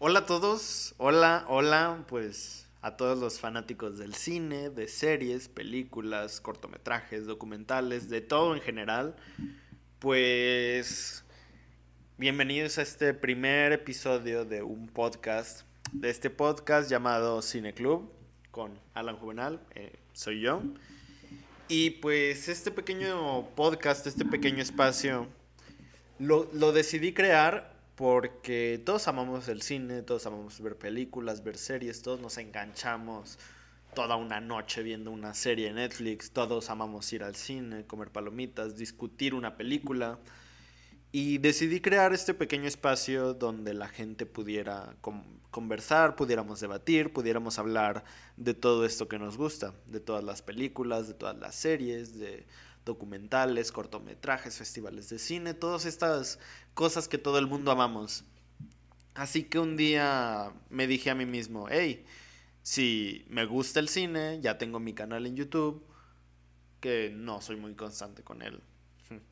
Hola a todos, hola, hola, pues a todos los fanáticos del cine, de series, películas, cortometrajes, documentales, de todo en general. Pues bienvenidos a este primer episodio de un podcast, de este podcast llamado Cine Club con Alan Juvenal, eh, soy yo. Y pues este pequeño podcast, este pequeño espacio, lo, lo decidí crear porque todos amamos el cine, todos amamos ver películas, ver series, todos nos enganchamos toda una noche viendo una serie en Netflix, todos amamos ir al cine, comer palomitas, discutir una película. Y decidí crear este pequeño espacio donde la gente pudiera conversar, pudiéramos debatir, pudiéramos hablar de todo esto que nos gusta, de todas las películas, de todas las series, de documentales, cortometrajes, festivales de cine, todas estas cosas que todo el mundo amamos. Así que un día me dije a mí mismo, hey, si me gusta el cine, ya tengo mi canal en YouTube, que no soy muy constante con él.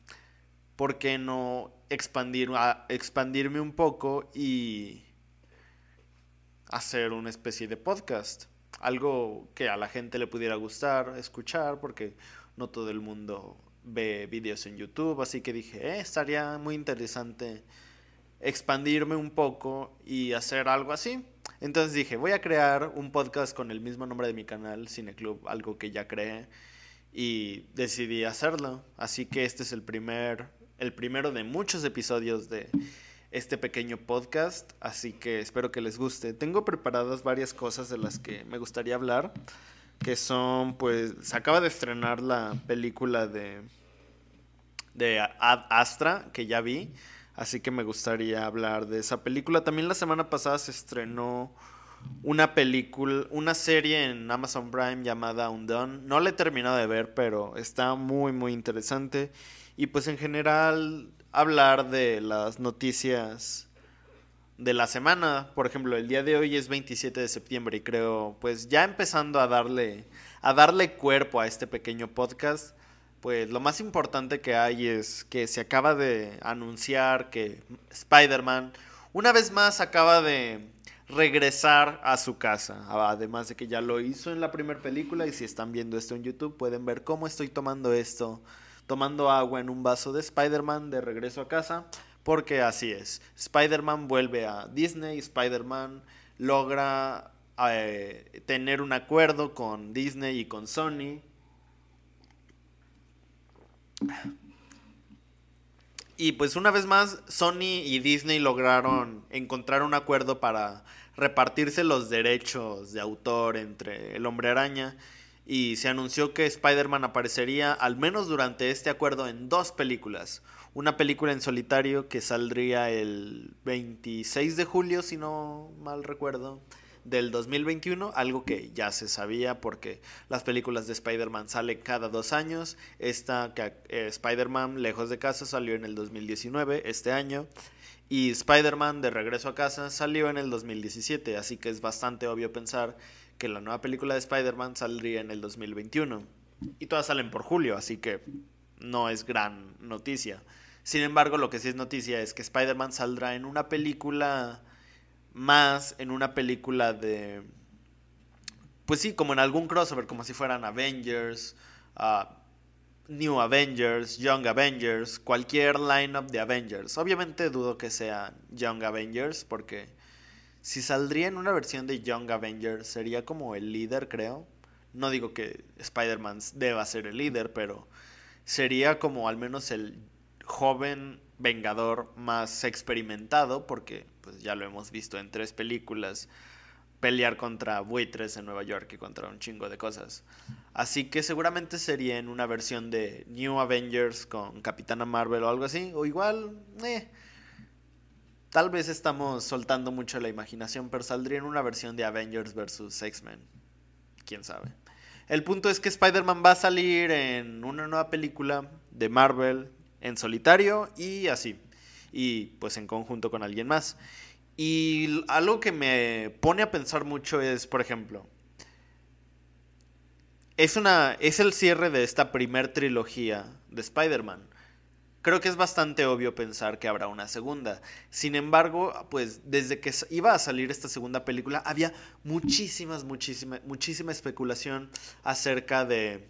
¿Por qué no expandir, expandirme un poco y hacer una especie de podcast? Algo que a la gente le pudiera gustar, escuchar, porque no todo el mundo ve videos en YouTube, así que dije, eh, estaría muy interesante expandirme un poco y hacer algo así. Entonces dije, voy a crear un podcast con el mismo nombre de mi canal, Cineclub, algo que ya creé, y decidí hacerlo. Así que este es el primer, el primero de muchos episodios de este pequeño podcast, así que espero que les guste. Tengo preparadas varias cosas de las que me gustaría hablar que son, pues, se acaba de estrenar la película de, de Ad Astra, que ya vi, así que me gustaría hablar de esa película. También la semana pasada se estrenó una película, una serie en Amazon Prime llamada Undone. No la he terminado de ver, pero está muy, muy interesante. Y pues en general hablar de las noticias de la semana. Por ejemplo, el día de hoy es 27 de septiembre y creo, pues ya empezando a darle, a darle cuerpo a este pequeño podcast, pues lo más importante que hay es que se acaba de anunciar que Spider-Man una vez más acaba de regresar a su casa. Además de que ya lo hizo en la primera película y si están viendo esto en YouTube pueden ver cómo estoy tomando esto, tomando agua en un vaso de Spider-Man de regreso a casa. Porque así es. Spider-Man vuelve a Disney, Spider-Man logra eh, tener un acuerdo con Disney y con Sony. Y pues una vez más, Sony y Disney lograron encontrar un acuerdo para repartirse los derechos de autor entre el hombre araña. Y se anunció que Spider-Man aparecería al menos durante este acuerdo en dos películas una película en solitario que saldría el 26 de julio, si no mal recuerdo, del 2021, algo que ya se sabía porque las películas de Spider-Man salen cada dos años. Esta, eh, Spider-Man Lejos de Casa, salió en el 2019, este año. Y Spider-Man de Regreso a Casa salió en el 2017, así que es bastante obvio pensar que la nueva película de Spider-Man saldría en el 2021. Y todas salen por julio, así que no es gran noticia. Sin embargo, lo que sí es noticia es que Spider-Man saldrá en una película más, en una película de... Pues sí, como en algún crossover, como si fueran Avengers, uh, New Avengers, Young Avengers, cualquier lineup de Avengers. Obviamente dudo que sea Young Avengers, porque si saldría en una versión de Young Avengers sería como el líder, creo. No digo que Spider-Man deba ser el líder, pero sería como al menos el joven vengador más experimentado, porque pues ya lo hemos visto en tres películas, pelear contra buitres en Nueva York y contra un chingo de cosas. Así que seguramente sería en una versión de New Avengers con Capitana Marvel o algo así, o igual, eh, tal vez estamos soltando mucho la imaginación, pero saldría en una versión de Avengers vs. X-Men. Quién sabe. El punto es que Spider-Man va a salir en una nueva película de Marvel en solitario y así. Y pues en conjunto con alguien más. Y algo que me pone a pensar mucho es, por ejemplo, es, una, es el cierre de esta primer trilogía de Spider-Man. creo que es bastante obvio pensar que habrá una segunda. Sin embargo, pues desde que iba a salir esta segunda película, había muchísimas, muchísima, muchísima especulación acerca de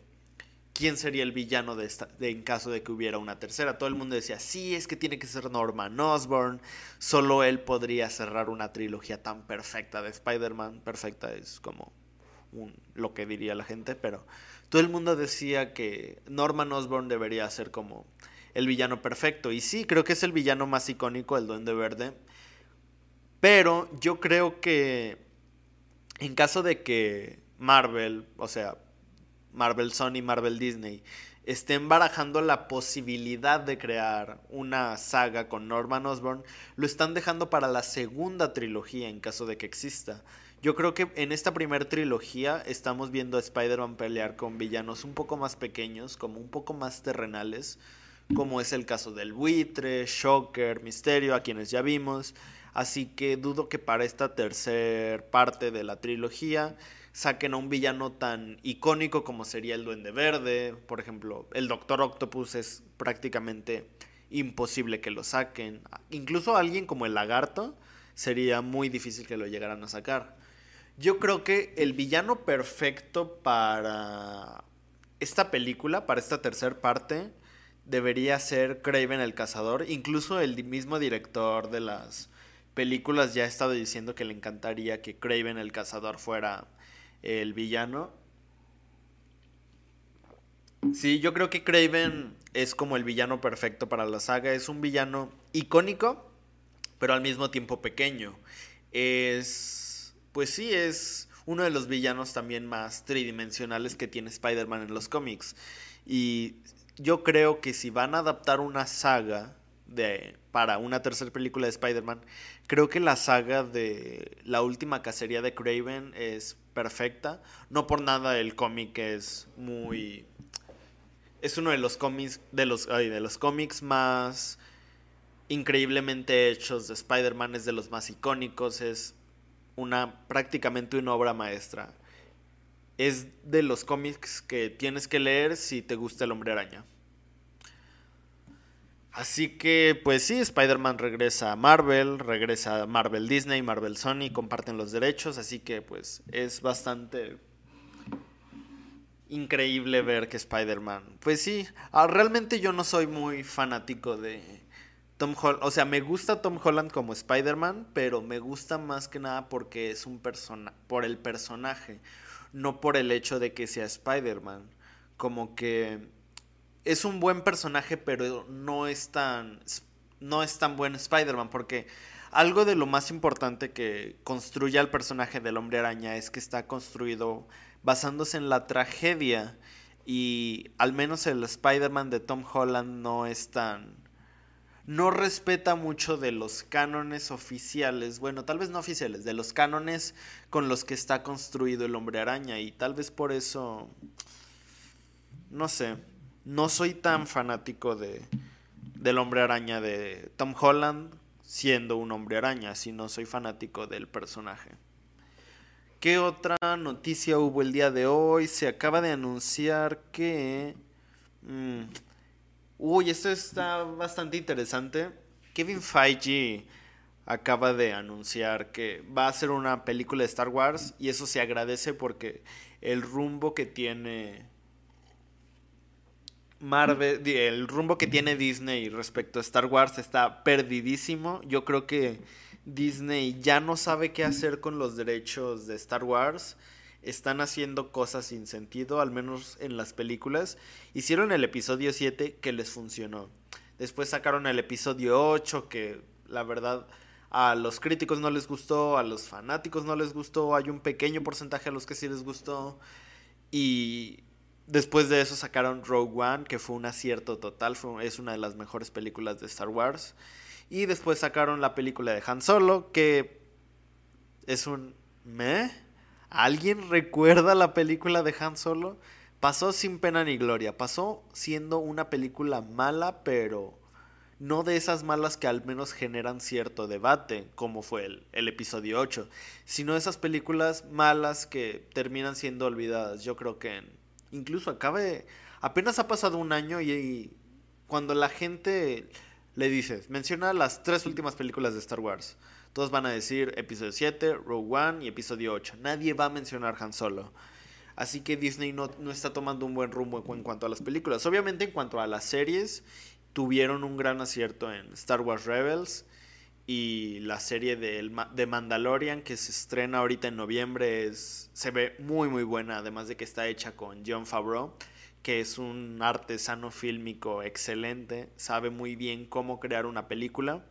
quién sería el villano en caso de que hubiera una tercera. Todo el mundo decía, sí, es que tiene que ser Norman Osborn, solo él podría cerrar una trilogía tan perfecta de Spider-Man. Perfecta es como lo que diría la gente, pero todo el mundo decía que Norman Osborn debería ser como el villano perfecto. Y sí, creo que es el villano más icónico, el Duende Verde. Pero yo creo que en caso de que Marvel, o sea, Marvel Sony, Marvel Disney, estén barajando la posibilidad de crear una saga con Norman Osborn, lo están dejando para la segunda trilogía en caso de que exista. Yo creo que en esta primera trilogía estamos viendo a Spider-Man pelear con villanos un poco más pequeños, como un poco más terrenales, como es el caso del buitre, Shocker, Misterio, a quienes ya vimos. Así que dudo que para esta tercera parte de la trilogía saquen a un villano tan icónico como sería el Duende Verde. Por ejemplo, el Doctor Octopus es prácticamente imposible que lo saquen. Incluso alguien como el Lagarto sería muy difícil que lo llegaran a sacar. Yo creo que el villano perfecto para esta película, para esta tercera parte, debería ser Craven el Cazador. Incluso el mismo director de las películas ya ha estado diciendo que le encantaría que Craven el Cazador fuera el villano. Sí, yo creo que Craven es como el villano perfecto para la saga. Es un villano icónico, pero al mismo tiempo pequeño. Es, pues sí, es uno de los villanos también más tridimensionales que tiene Spider-Man en los cómics. Y yo creo que si van a adaptar una saga de, para una tercera película de Spider-Man, creo que la saga de la última cacería de Craven es perfecta. No por nada el cómic es muy... Es uno de los cómics, de los, de los cómics más increíblemente hechos de Spider-Man, es de los más icónicos, es una prácticamente una obra maestra. Es de los cómics que tienes que leer si te gusta el hombre araña. Así que, pues sí, Spider-Man regresa a Marvel, regresa a Marvel Disney, Marvel Sony, comparten los derechos, así que pues es bastante increíble ver que Spider-Man, pues sí, ah, realmente yo no soy muy fanático de Tom Holland, o sea, me gusta Tom Holland como Spider-Man, pero me gusta más que nada porque es un persona, por el personaje, no por el hecho de que sea Spider-Man, como que es un buen personaje, pero no es tan, no es tan buen Spider-Man, porque algo de lo más importante que construye al personaje del hombre araña es que está construido basándose en la tragedia y al menos el Spider-Man de Tom Holland no es tan... no respeta mucho de los cánones oficiales, bueno, tal vez no oficiales, de los cánones con los que está construido el hombre araña y tal vez por eso... no sé no soy tan fanático de, del hombre araña de Tom Holland siendo un hombre araña, sino soy fanático del personaje. ¿Qué otra noticia hubo el día de hoy? Se acaba de anunciar que... Mm, uy, esto está bastante interesante. Kevin Feige acaba de anunciar que va a hacer una película de Star Wars y eso se agradece porque el rumbo que tiene Marvel, el rumbo que tiene Disney respecto a Star Wars está perdidísimo. Yo creo que Disney ya no sabe qué hacer con los derechos de Star Wars. Están haciendo cosas sin sentido, al menos en las películas. Hicieron el episodio 7 que les funcionó. Después sacaron el episodio 8 que la verdad a los críticos no les gustó, a los fanáticos no les gustó, hay un pequeño porcentaje a los que sí les gustó. Y Después de eso sacaron Rogue One, que fue un acierto total, es una de las mejores películas de Star Wars. Y después sacaron la película de Han Solo, que es un... ¿Me? ¿Alguien recuerda la película de Han Solo? Pasó sin pena ni gloria, pasó siendo una película mala, pero no de esas malas que al menos generan cierto debate, como fue el, el, episodio 8, sino esas películas malas que terminan siendo olvidadas. Yo creo que en Incluso acabe, apenas ha pasado un año y, cuando la gente le dices, menciona las tres últimas películas de Star Wars. Todos van a decir episodio 7, Rogue One y episodio 8. Nadie va a mencionar Han Solo. Así que Disney no, no, está tomando un buen rumbo en cuanto a las películas. Obviamente en cuanto a las series, tuvieron un gran acierto en Star Wars Rebels y la serie de, de Mandalorian que se estrena ahorita en noviembre es, se ve muy muy buena, además de que está hecha con John Favreau que es un artesano fílmico excelente, sabe muy bien cómo crear una película.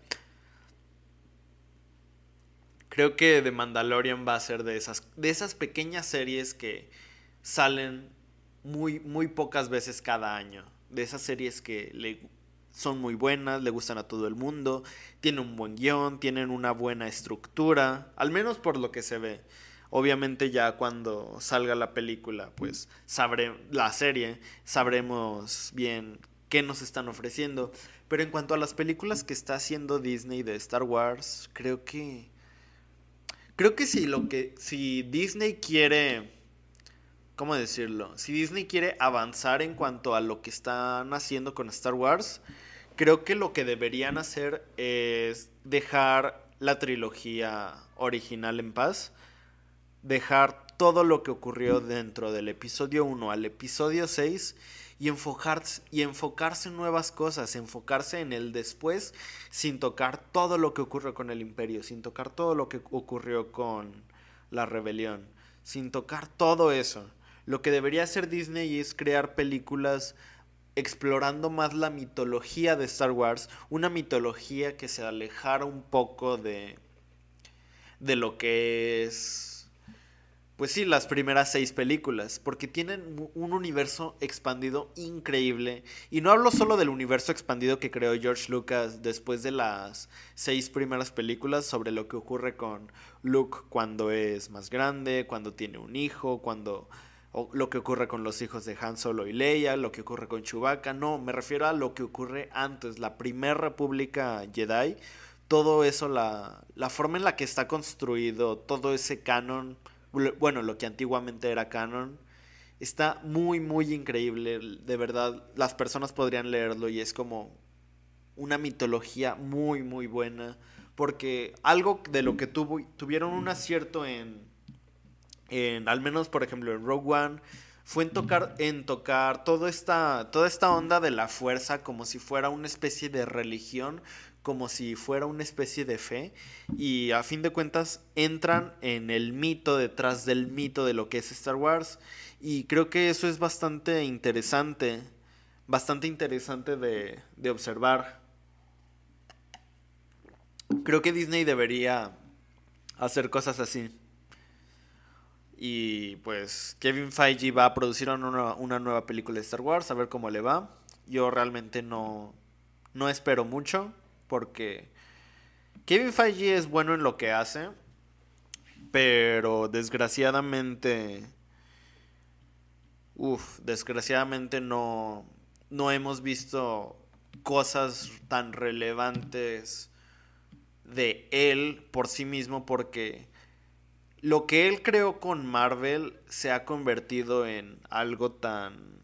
Creo que The Mandalorian va a ser de esas, de esas pequeñas series que salen muy, muy pocas veces cada año. De esas series que le, son muy buenas, le gustan a todo el mundo, tienen un buen guion, tienen una buena estructura, al menos por lo que se ve. Obviamente ya cuando salga la película, pues la serie, sabremos bien qué nos están ofreciendo. Pero en cuanto a las películas que está haciendo Disney de Star Wars, creo que creo que si lo que si Disney quiere ¿cómo decirlo? Si Disney quiere avanzar en cuanto a lo que están haciendo con Star Wars, creo que lo que deberían hacer es dejar la trilogía original en paz dejar todo lo que ocurrió dentro del episodio 1 al episodio 6 y enfocarse, y enfocarse en nuevas cosas, enfocarse en el después sin tocar todo lo que ocurrió con el imperio, sin tocar todo lo que ocurrió con la rebelión, sin tocar todo eso. Lo que debería hacer Disney es crear películas explorando más la mitología de Star Wars, una mitología que se alejara un poco de, de lo que es pues sí, las primeras seis películas, porque tienen un universo expandido increíble. Y no hablo solo del universo expandido que creó George Lucas después de las seis primeras películas sobre lo que ocurre con Luke cuando es más grande, cuando tiene un hijo, cuando lo que ocurre con los hijos de Han Solo y Leia, lo que ocurre con Chewbacca, no, me refiero a lo que ocurre antes, la primera República Jedi, todo eso, la, la forma en la que está construido, todo ese canon bueno, lo que antiguamente era canon, está muy, muy increíble. De verdad, las personas podrían leerlo y es como una mitología muy, muy buena. Porque algo de lo que tuvo, tuvieron un acierto en, en, al menos por ejemplo en Rogue One, fue en tocar, en tocar toda esta, toda esta onda de la fuerza como si fuera una especie de religión, como si fuera una especie de fe y a fin de cuentas entran en el mito detrás del mito de lo que es Star Wars y creo que eso es bastante interesante, bastante interesante de, de observar. Creo que Disney debería hacer cosas así. Y pues Kevin Feige va a producir una, una, nueva película de Star Wars, a ver cómo le va. Yo realmente no, no espero mucho porque Kevin Feige es bueno en lo que hace, pero desgraciadamente, uff, desgraciadamente no, no hemos visto cosas tan relevantes de él por sí mismo porque lo que él creó con Marvel se ha convertido en algo tan...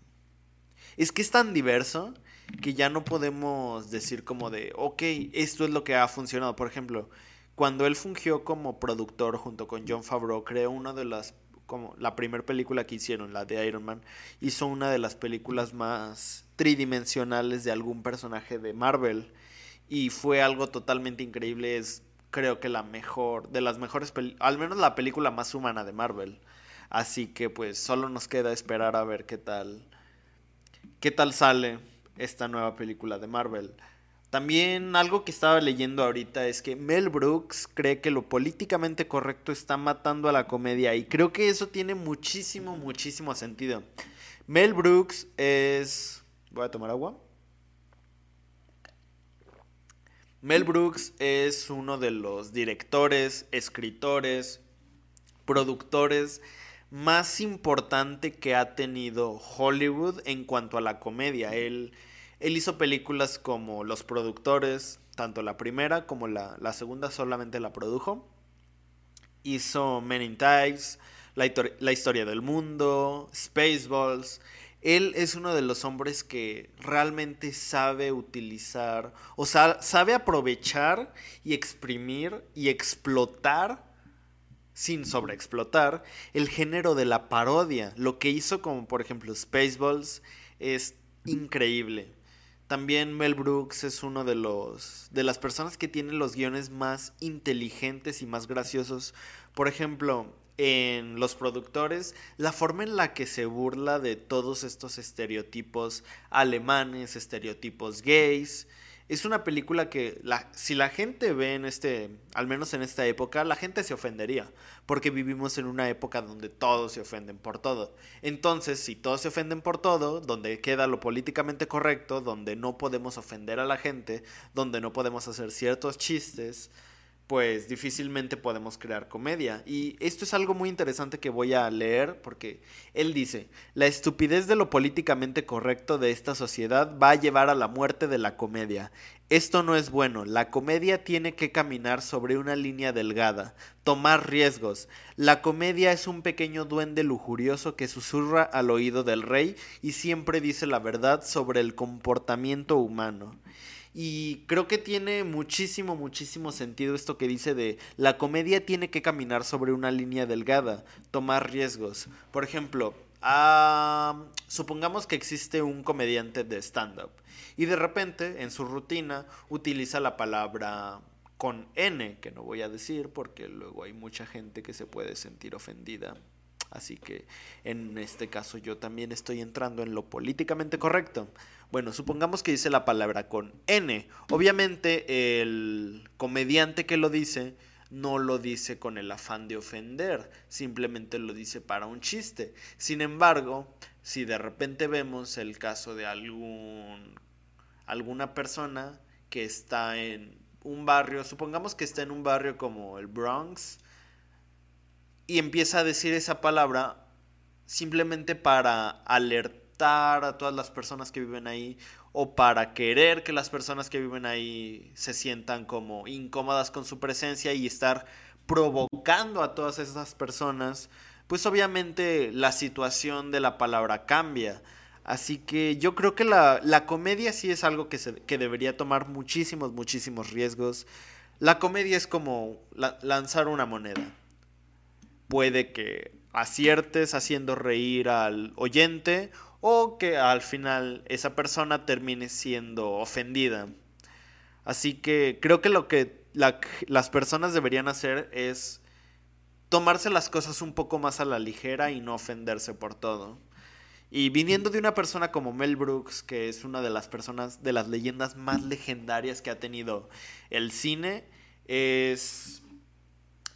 Es que es tan diverso que ya no podemos decir como de, ok, esto es lo que ha funcionado. Por ejemplo, cuando él fungió como productor junto con John Favreau, creó una de las, como la primera película que hicieron, la de Iron Man, hizo una de las películas más tridimensionales de algún personaje de Marvel. Y fue algo totalmente increíble, es creo que la mejor, de las mejores, al menos la película más humana de Marvel. Así que pues solo nos queda esperar a ver qué tal, qué tal sale esta nueva película de Marvel. También algo que estaba leyendo ahorita es que Mel Brooks cree que lo políticamente correcto está matando a la comedia y creo que eso tiene muchísimo, muchísimo sentido. Mel Brooks es... Voy a tomar agua. Mel Brooks es uno de los directores, escritores, productores más importante que ha tenido Hollywood en cuanto a la comedia. Él, hizo películas como Los Productores, tanto la primera como la, segunda solamente la produjo. Hizo Men in Tights, la, la, Historia del Mundo, Spaceballs. Él es uno de los hombres que realmente sabe utilizar, o sea, sabe aprovechar y exprimir y explotar, sin sobreexplotar, el género de la parodia. Lo que hizo como por ejemplo Spaceballs es increíble. También Mel Brooks es uno de los de las personas que tienen los guiones más inteligentes y más graciosos. Por ejemplo, en los productores la forma en la que se burla de todos estos estereotipos alemanes, estereotipos gays. Es una película que si la gente ve en este, al menos en esta época, la gente se ofendería, porque vivimos en una época donde todos se ofenden por todo. Entonces, si todos se ofenden por todo, donde queda lo políticamente correcto, donde no podemos ofender a la gente, donde no podemos hacer ciertos chistes, pues difícilmente podemos crear comedia. Y esto es algo muy interesante que voy a leer porque él dice, la estupidez de lo políticamente correcto de esta sociedad va a llevar a la muerte de la comedia. Esto no es bueno, la comedia tiene que caminar sobre una línea delgada, tomar riesgos. La comedia es un pequeño duende lujurioso que susurra al oído del rey y siempre dice la verdad sobre el comportamiento humano. Y creo que tiene muchísimo, muchísimo sentido esto que dice de la comedia tiene que caminar sobre una línea delgada, tomar riesgos. Por ejemplo, supongamos que existe un comediante de stand-up y de repente en su rutina utiliza la palabra con N, que no voy a decir porque luego hay mucha gente que se puede sentir ofendida. Así que en este caso yo también estoy entrando en lo políticamente correcto. Bueno, supongamos que dice la palabra con N. Obviamente el comediante que lo dice no lo dice con el afán de ofender, simplemente lo dice para un chiste. Sin embargo, si de repente vemos el caso de algún alguna persona que está en un barrio, supongamos que está en un barrio como el Bronx y empieza a decir esa palabra simplemente para alertar a todas las personas que viven ahí o para querer que las personas que viven ahí se sientan como incómodas con su presencia y estar provocando a todas esas personas, pues obviamente la situación de la palabra cambia. Así que yo creo que la, la comedia sí es algo que, se, que debería tomar muchísimos, muchísimos riesgos. La comedia es como lanzar una moneda. Puede que aciertes haciendo reír al oyente o que al final esa persona termine siendo ofendida. Así que creo que lo que las personas deberían hacer es tomarse las cosas un poco más a la ligera y no ofenderse por todo. Y viniendo de una persona como Mel Brooks, que es una de las personas, de las leyendas más legendarias que ha tenido el cine, es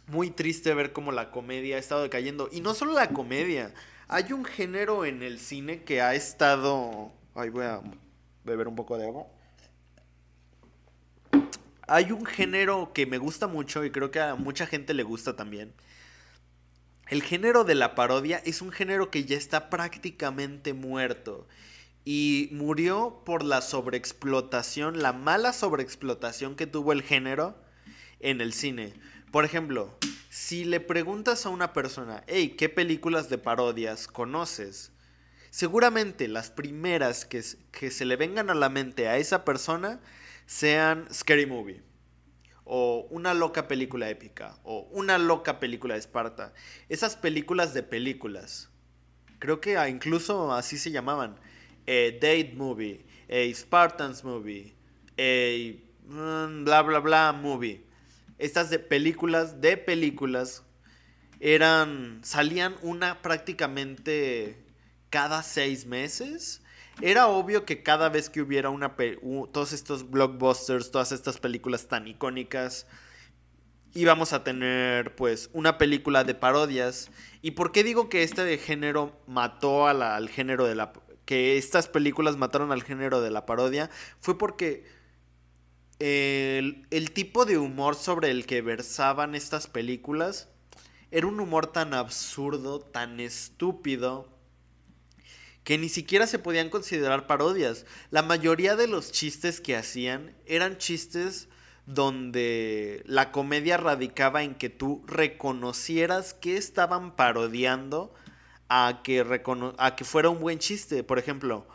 muy triste ver cómo la comedia ha estado decayendo. Y no solo la comedia, hay un género en el cine que ha estado... Ay, voy a beber un poco de agua. Hay un género que me gusta mucho y creo que a mucha gente le gusta también. El género de la parodia es un género que ya está prácticamente muerto. Y murió por la sobreexplotación, la mala sobreexplotación que tuvo el género en el cine. Por ejemplo, si le preguntas a una persona, hey, ¿qué películas de parodias conoces? Seguramente las primeras que, se le vengan a la mente a esa persona sean Scary Movie, o una loca película épica, o una loca película de Esparta. Esas películas de películas. Creo que incluso así se llamaban. A Date Movie, a Spartans Movie, a mm, bla bla bla movie estas de películas, de películas, eran, salían una prácticamente cada seis meses. Era obvio que cada vez que hubiera una, todos estos blockbusters, todas estas películas tan icónicas, íbamos a tener pues una película de parodias. ¿Y por qué digo que este género mató al género de la... que estas películas mataron al género de la parodia? Fue porque el, tipo de humor sobre el que versaban estas películas era un humor tan absurdo, tan estúpido, que ni siquiera se podían considerar parodias. La mayoría de los chistes que hacían eran chistes donde la comedia radicaba en que tú reconocieras que estaban parodiando a que, a que fuera un buen chiste. Por ejemplo,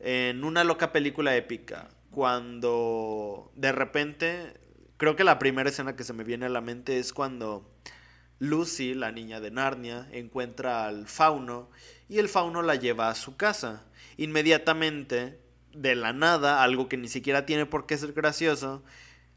en una loca película épica, cuando de repente, creo que la primera escena que se me viene a la mente es cuando Lucy, la niña de Narnia, encuentra al fauno y el fauno la lleva a su casa. Inmediatamente, de la nada, algo que ni siquiera tiene por qué ser gracioso,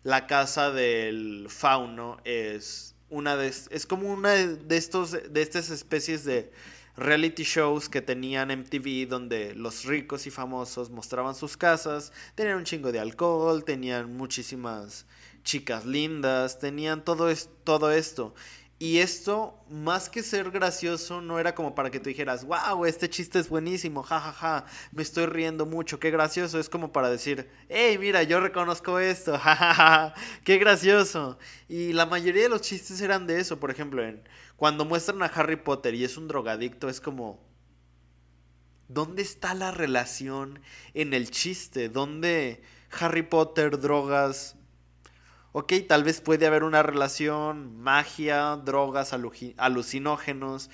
la casa del fauno es una de, es como una de estos de estas especies de reality shows que tenían MTV donde los ricos y famosos mostraban sus casas, tenían un chingo de alcohol, tenían muchísimas chicas lindas, tenían todo, es, todo esto. Y esto, más que ser gracioso, no era como para que tú dijeras, wow, este chiste es buenísimo, jajaja, ja, ja, me estoy riendo mucho, qué gracioso. Es como para decir, hey, mira, yo reconozco esto, jajaja, qué gracioso. Y la mayoría de los chistes eran de eso, por ejemplo, en, cuando muestran a Harry Potter y es un drogadicto, es como, ¿dónde está la relación en el chiste? ¿Dónde Harry Potter, drogas, ok, tal vez puede haber una relación, magia, drogas, alucinógenos,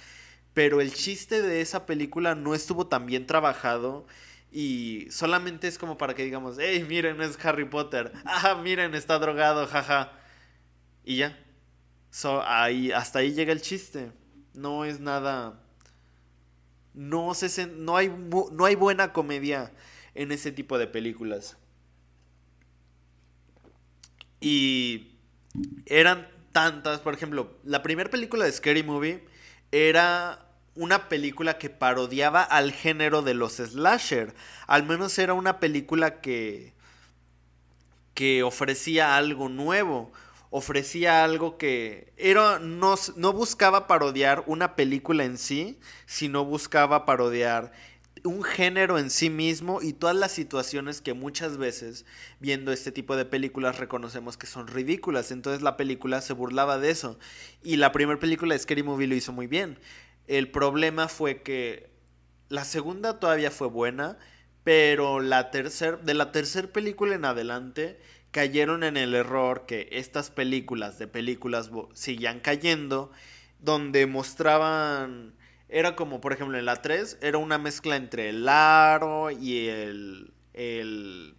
pero el chiste de esa película no estuvo tan bien trabajado y solamente es como para que digamos, hey, miren, es Harry Potter, ah, miren, está drogado, jaja, y ya. ahí, hasta ahí llega el chiste. No es nada. No, se, no, hay, no hay buena comedia en ese tipo de películas. Y eran tantas, por ejemplo, la primera película de Scary Movie era una película que parodiaba al género de los slasher. Al menos era una película que que ofrecía algo nuevo, ofrecía algo que era no, no buscaba parodiar una película en sí, sino buscaba parodiar un género en sí mismo y todas las situaciones que muchas veces viendo este tipo de películas reconocemos que son ridículas. Entonces la película se burlaba de eso. Y la primera película de Scary Movie lo hizo muy bien. El problema fue que la segunda todavía fue buena, pero la tercer, de la tercera película en adelante cayeron en el error que estas películas de películas seguían cayendo, donde mostraban era como, por ejemplo, en la 3 era una mezcla entre el aro y el. El.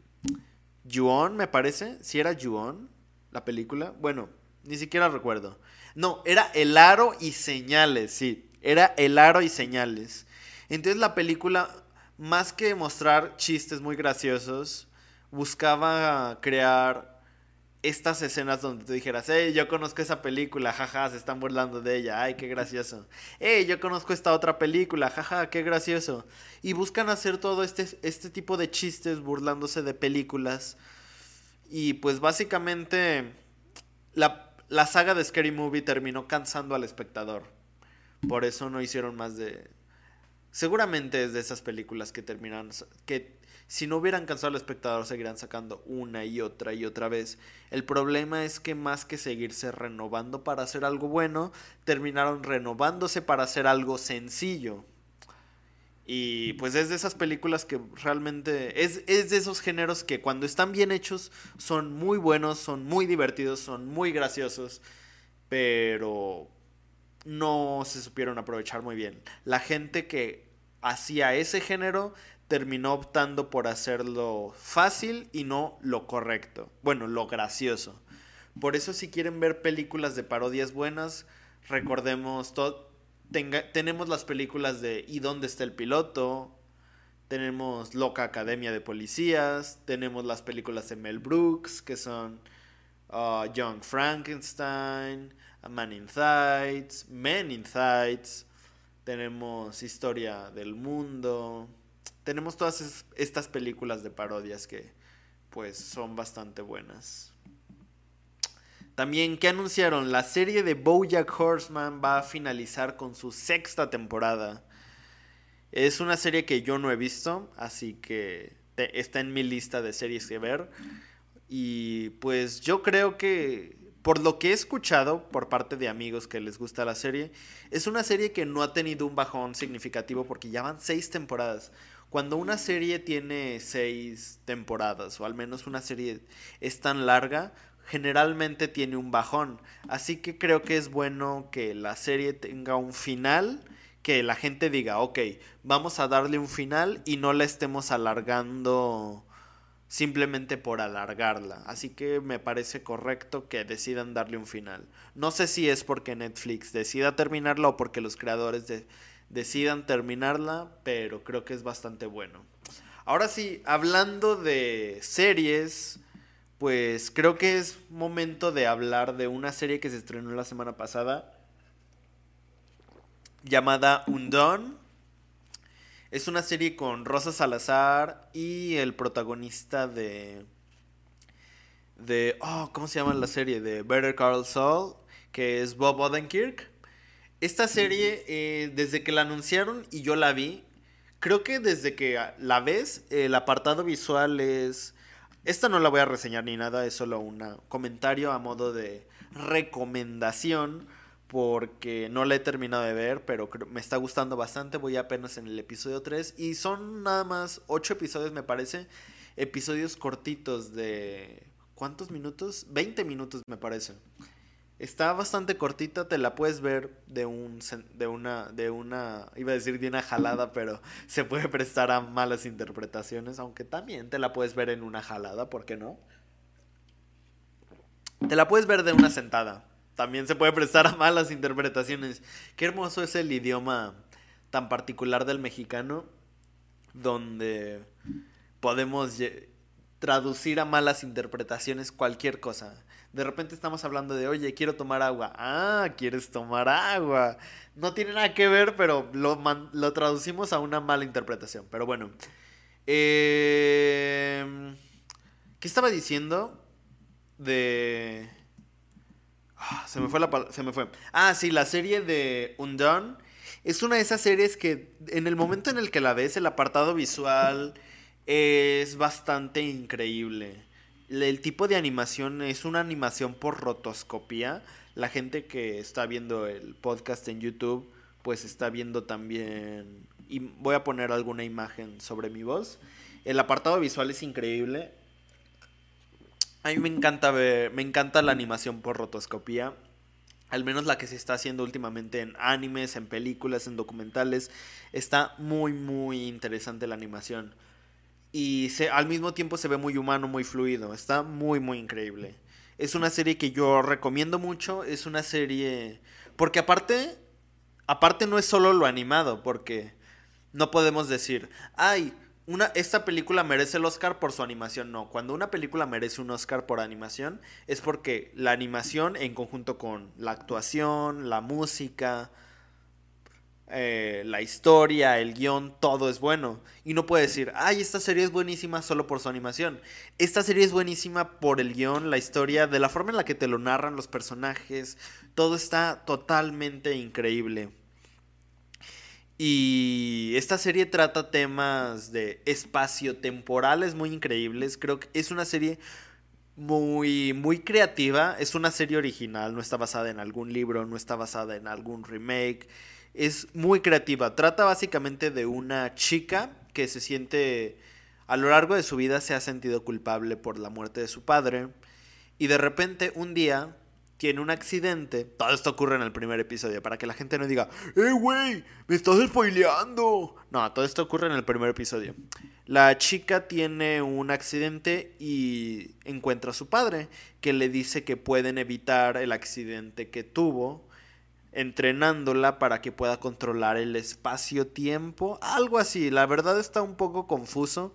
Yuon, me parece. Si era Yuon, la película. Bueno, ni siquiera recuerdo. No, era el aro y señales, sí. Era el aro y señales. Entonces la película, más que mostrar chistes muy graciosos, buscaba crear estas escenas donde tú dijeras, hey, yo conozco esa película, jaja, se están burlando de ella, ay, qué gracioso. Hey, yo conozco esta otra película, jaja, qué gracioso. Y buscan hacer todo este, este tipo de chistes burlándose de películas. Y pues básicamente la, la saga de Scary Movie terminó cansando al espectador. Por eso no hicieron más de... Seguramente es de esas películas que terminaron, que si no hubieran cansado al espectador, seguirán sacando una y otra y otra vez. El problema es que más que seguirse renovando para hacer algo bueno, terminaron renovándose para hacer algo sencillo. Y pues es de esas películas que realmente es, es de esos géneros que cuando están bien hechos son muy buenos, son muy divertidos, son muy graciosos, pero no se supieron aprovechar muy bien. La gente que hacía ese género terminó optando por hacerlo fácil y no lo correcto. Bueno, lo gracioso. Por eso si quieren ver películas de parodias buenas, recordemos, tenemos las películas de ¿Y dónde está el piloto? Tenemos Loca Academia de Policías, tenemos las películas de Mel Brooks, que son uh, Young Frankenstein, Man in Thights, Men in Thights, tenemos Historia del Mundo, tenemos todas estas películas de parodias que pues son bastante buenas. También que anunciaron la serie de BoJack Horseman va a finalizar con su sexta temporada. Es una serie que yo no he visto, así que está en mi lista de series que ver. Y pues yo creo que por lo que he escuchado por parte de amigos que les gusta la serie, es una serie que no ha tenido un bajón significativo porque ya van seis temporadas. Cuando una serie tiene seis temporadas, o al menos una serie es tan larga, generalmente tiene un bajón. Así que creo que es bueno que la serie tenga un final que la gente diga, ok, vamos a darle un final y no la estemos alargando simplemente por alargarla. Así que me parece correcto que decidan darle un final. No sé si es porque Netflix decida terminarla o porque los creadores decidan terminarla, pero creo que es bastante bueno. Ahora sí, hablando de series, pues creo que es momento de hablar de una serie que se estrenó la semana pasada llamada Undone. Es una serie con Rosa Salazar y el protagonista de. de. Oh, ¿cómo se llama la serie? De Better Call Saul, que es Bob Odenkirk. Esta serie, eh, desde que la anunciaron y yo la vi, creo que desde que la ves, el apartado visual es. Esta no la voy a reseñar ni nada, es solo un comentario a modo de recomendación porque no la he terminado de ver, pero me está gustando bastante. Voy apenas en el episodio 3 y son nada más 8 episodios, me parece. Episodios cortitos de... ¿Cuántos minutos? 20 minutos me parece. Está bastante cortita, te la puedes ver de un de una de una iba a decir de una jalada, pero se puede prestar a malas interpretaciones, aunque también te la puedes ver en una jalada, ¿por qué no? Te la puedes ver de una sentada también se puede prestar a malas interpretaciones. Qué hermoso es el idioma tan particular del mexicano, donde podemos traducir a malas interpretaciones cualquier cosa. De repente estamos hablando de, oye, quiero tomar agua. Ah, quieres tomar agua. No tiene nada que ver, pero lo, lo traducimos a una mala interpretación. Pero bueno. Eh, ¿Qué estaba diciendo? De... Ah, se me fue la se me fue. Ah, sí, la serie de Undone es una de esas series que en el momento en el que la ves el apartado visual es bastante increíble. El tipo de animación es una animación por rotoscopía. La gente que está viendo el podcast en YouTube pues está viendo también y voy a poner alguna imagen sobre mi voz. El apartado visual es increíble. A mí me encanta ver, me encanta la animación por rotoscopía. Al menos la que se está haciendo últimamente en animes, en películas, en documentales. Está muy, muy interesante la animación. Y se, al mismo tiempo se ve muy humano, muy fluido. Está muy, muy increíble. Es una serie que yo recomiendo mucho. Es una serie... Porque aparte... Aparte no es solo lo animado, porque no podemos decir, ay, una, esta película merece el Oscar por su animación. No, cuando una película merece un Oscar por animación es porque la animación en conjunto con la actuación, la música, eh, la historia, el guion, todo es bueno. Y no puede decir, ay, esta serie es buenísima solo por su animación. Esta serie es buenísima por el guion, la historia, de la forma en la que te lo narran los personajes. Todo está totalmente increíble. Y esta serie trata temas de espacio temporales muy increíbles. Creo que es una serie muy, muy creativa. Es una serie original, no está basada en algún libro, no está basada en algún remake. Es muy creativa. Trata básicamente de una chica que se siente, a lo largo de su vida se ha sentido culpable por la muerte de su padre. Y de repente un día tiene un accidente. Todo esto ocurre en el primer episodio, para que la gente no diga, ¡Eh, güey! ¡Me estás spoileando! No, todo esto ocurre en el primer episodio. La chica tiene un accidente y encuentra a su padre, que le dice que pueden evitar el accidente que tuvo, entrenándola para que pueda controlar el espacio-tiempo. Algo así, la verdad está un poco confuso.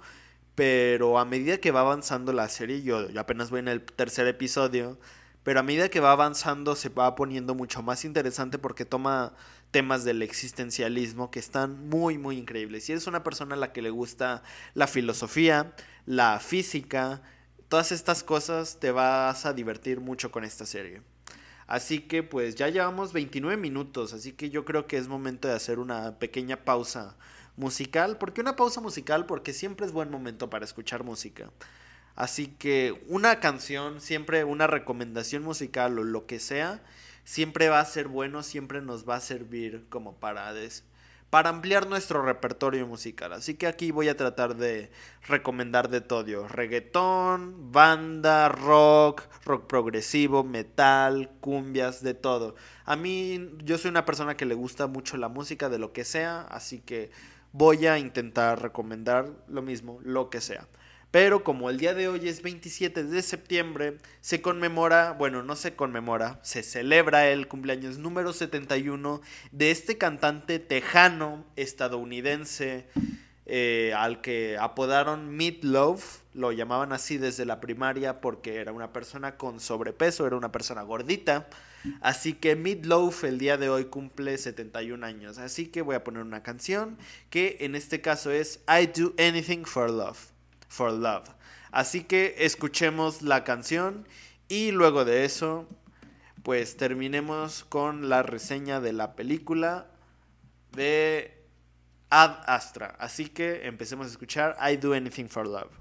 Pero a medida que va avanzando la serie, yo, yo apenas voy en el tercer episodio, pero a medida que va avanzando se va poniendo mucho más interesante porque toma temas del existencialismo que están muy muy increíbles. Si eres una persona a la que le gusta la filosofía, la física, todas estas cosas te vas a divertir mucho con esta serie. Así que pues ya llevamos 29 minutos, así que yo creo que es momento de hacer una pequeña pausa musical. ¿Por qué una pausa musical? Porque siempre es buen momento para escuchar música. Así que una canción, siempre una recomendación musical o lo que sea, siempre va a ser bueno, siempre nos va a servir como para, para ampliar nuestro repertorio musical. Así que aquí voy a tratar de recomendar de todo. Reggaetón, banda, rock, rock progresivo, metal, cumbias, de todo. A mí yo soy una persona que le gusta mucho la música de lo que sea, así que voy a intentar recomendar lo mismo, lo que sea. Pero como el día de hoy es 27 de septiembre, se conmemora, bueno, no se conmemora, se celebra el cumpleaños número 71 de este cantante tejano estadounidense eh, al que apodaron Meatloaf, lo llamaban así desde la primaria porque era una persona con sobrepeso, era una persona gordita. Así que Meatloaf el día de hoy cumple 71 años. Así que voy a poner una canción que en este caso es I Do Anything for Love for Love. Así que escuchemos la canción y luego de eso, pues terminemos con la reseña de la película de Ad Astra. Así que empecemos a escuchar I Do Anything for Love.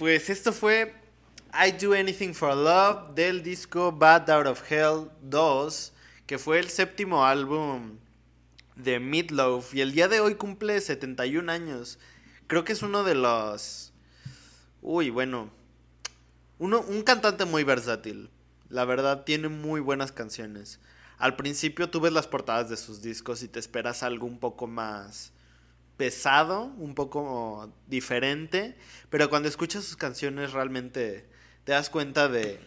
Pues esto fue I Do Anything for Love del disco Bad Out of Hell 2, que fue el séptimo álbum de Meatloaf y el día de hoy cumple 71 años. Creo que es uno de los... Uy, bueno. Uno, un cantante muy versátil. La verdad, tiene muy buenas canciones. Al principio tú ves las portadas de sus discos y te esperas algo un poco más pesado, un poco diferente, pero cuando escuchas sus canciones realmente te das cuenta de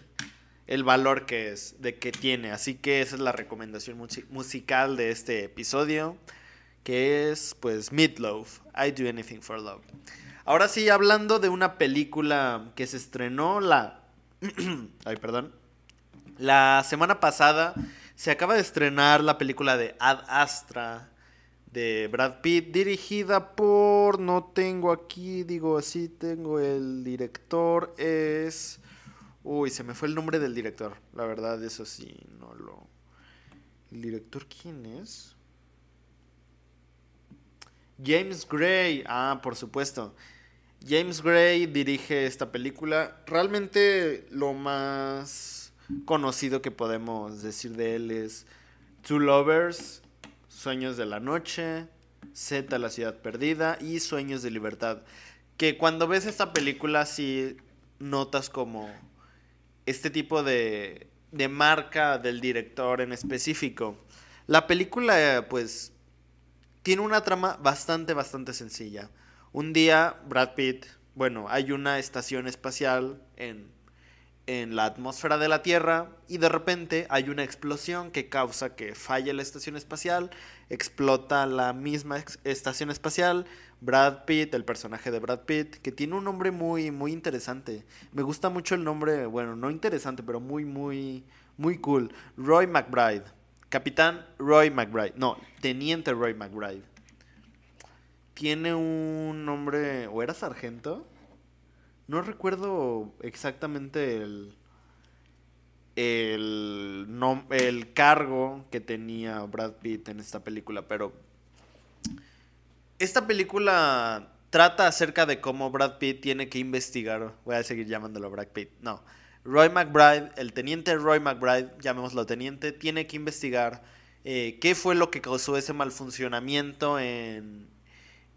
el valor que es, de que tiene. Así que esa es la recomendación musical de este episodio, que es pues Meatloaf, I Do Anything for Love. Ahora sí, hablando de una película que se estrenó la Ay, perdón. La semana pasada se acaba de estrenar la película de Ad Astra de Brad Pitt, dirigida por, no tengo aquí, digo así, tengo el director, es... Uy, se me fue el nombre del director, la verdad, eso sí, no lo... ¿El director quién es? James Gray, ah, por supuesto. James Gray dirige esta película. Realmente lo más conocido que podemos decir de él es Two Lovers, Sueños de la Noche, Z, La Ciudad Perdida y Sueños de Libertad. Que cuando ves esta película sí notas como este tipo de, de marca del director en específico. La película pues tiene una trama bastante, bastante sencilla. Un día Brad Pitt, bueno, hay una estación espacial en en la atmósfera de la Tierra y de repente hay una explosión que causa que falle la estación espacial, explota la misma estación espacial, Brad Pitt, el personaje de Brad Pitt, que tiene un nombre muy muy interesante. Me gusta mucho el nombre, bueno, no interesante, pero muy muy muy cool. Roy McBride. Capitán Roy McBride. No, Teniente Roy McBride. Tiene un nombre, ¿o era sargento? No recuerdo exactamente el, el, el cargo que tenía Brad Pitt en esta película, pero esta película trata acerca de cómo Brad Pitt tiene que investigar, voy a seguir llamándolo Brad Pitt, no, Roy McBride, el teniente Roy McBride, llamémoslo teniente, tiene que investigar eh, qué fue lo que causó ese mal funcionamiento en,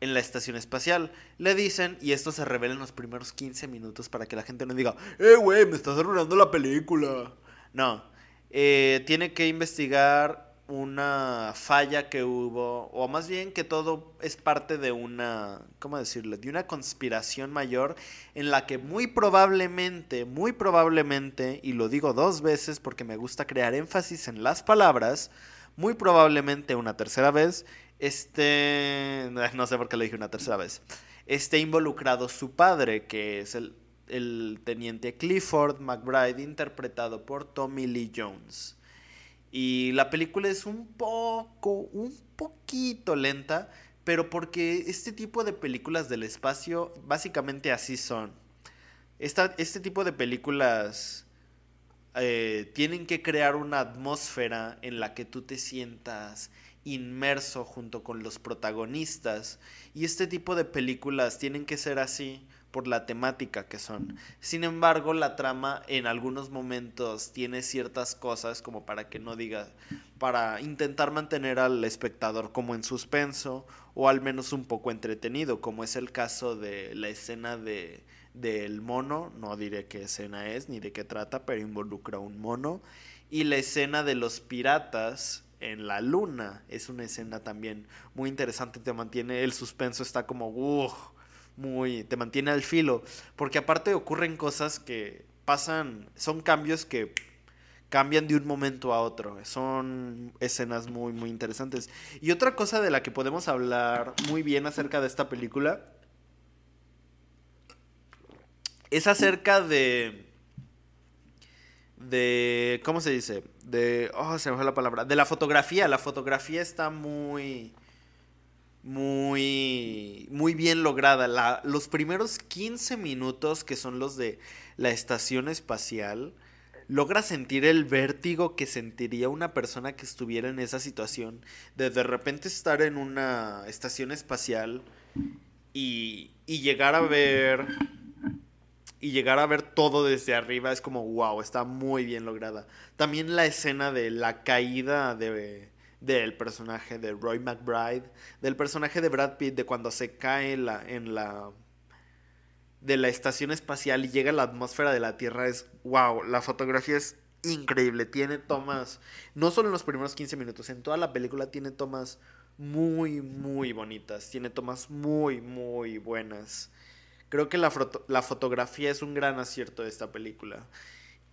en la estación espacial. Le dicen, y esto se revela en los primeros 15 minutos para que la gente no diga, eh, güey, me estás arruinando la película. No, eh, tiene que investigar una falla que hubo, o más bien que todo es parte de una, ¿cómo decirlo? De una conspiración mayor en la que muy probablemente, muy probablemente, y lo digo dos veces porque me gusta crear énfasis en las palabras, muy probablemente una tercera vez, este, no sé por qué lo dije una tercera vez, esté involucrado su padre, que es el, el teniente Clifford McBride, interpretado por Tommy Lee Jones. Y la película es un poco, un poquito lenta, pero porque este tipo de películas del espacio básicamente así son. Esta, este tipo de películas eh, tienen que crear una atmósfera en la que tú te sientas inmerso junto con los protagonistas. Y este tipo de películas tienen que ser así por la temática que son. Sin embargo, la trama en algunos momentos tiene ciertas cosas como para que no diga, para intentar mantener al espectador como en suspenso o al menos un poco entretenido, como es el caso de la escena de del mono, no diré qué escena es ni de qué trata, pero involucra un mono, y la escena de los piratas en la luna. Es una escena también muy interesante, te mantiene, el suspenso está como, uh, muy, te mantiene al filo, porque aparte ocurren cosas que pasan, son cambios que cambian de un momento a otro, son escenas muy, muy interesantes. Y otra cosa de la que podemos hablar muy bien acerca de esta película es acerca de de ¿cómo se dice? De oh, se me fue la palabra, de la fotografía, la fotografía está muy muy muy bien lograda. Los primeros 15 minutos que son los de la estación espacial logra sentir el vértigo que sentiría una persona que estuviera en esa situación de de repente estar en una estación espacial y, y llegar a ver y llegar a ver todo desde arriba es como wow, está muy bien lograda. También la escena de la caída de del personaje de Roy McBride, del personaje de Brad Pitt de cuando se cae la, en la de la estación espacial y llega a la atmósfera de la Tierra es wow, la fotografía es increíble, tiene tomas, no solo en los primeros 15 minutos, en toda la película tiene tomas muy, muy bonitas, tiene tomas muy, muy buenas. Creo que la, la fotografía es un gran acierto de esta película.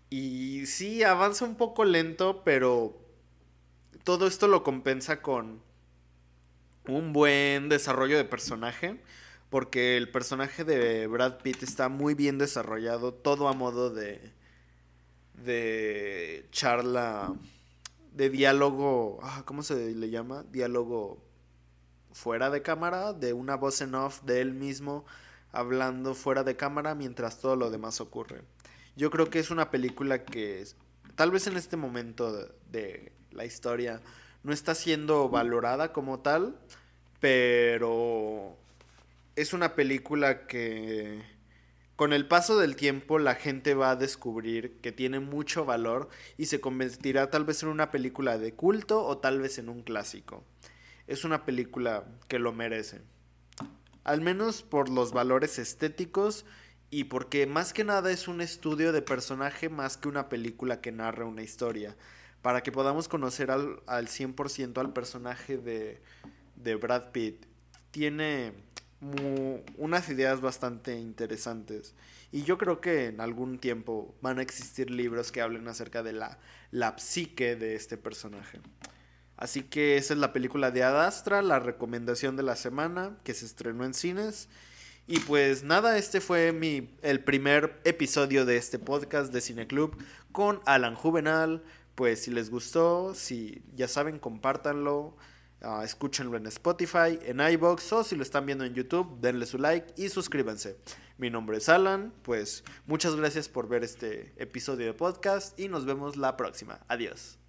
Y sí, avanza un poco lento, pero todo esto lo compensa con un buen desarrollo de personaje porque el personaje de Brad Pitt está muy bien desarrollado, todo a modo de de charla de diálogo, ah, ¿cómo se le llama? Diálogo fuera de cámara, de una voz en off de él mismo hablando fuera de cámara mientras todo lo demás ocurre. Yo creo que es una película que tal vez en este momento de, de la historia no está siendo valorada como tal, pero es una película que con el paso del tiempo la gente va a descubrir que tiene mucho valor y se convertirá tal vez en una película de culto o tal vez en un clásico. Es una película que lo merece. Al menos por los valores estéticos y porque más que nada es un estudio de personaje más que una película que narra una historia. Para que podamos conocer al, al 100% al personaje de, de Brad Pitt. Tiene unas ideas bastante interesantes. Y yo creo que en algún tiempo van a existir libros que hablen acerca de la, la psique de este personaje. Así que esa es la película de Adastra, la recomendación de la semana que se estrenó en cines. Y pues nada, este fue mi, el primer episodio de este podcast de Cine Club con Alan Juvenal. Pues si les gustó, si ya saben, compártanlo Uh, escúchenlo en Spotify, en iBox o si lo están viendo en YouTube, denle su like y suscríbanse. Mi nombre es Alan, pues muchas gracias por ver este episodio de podcast y nos vemos la próxima. Adiós.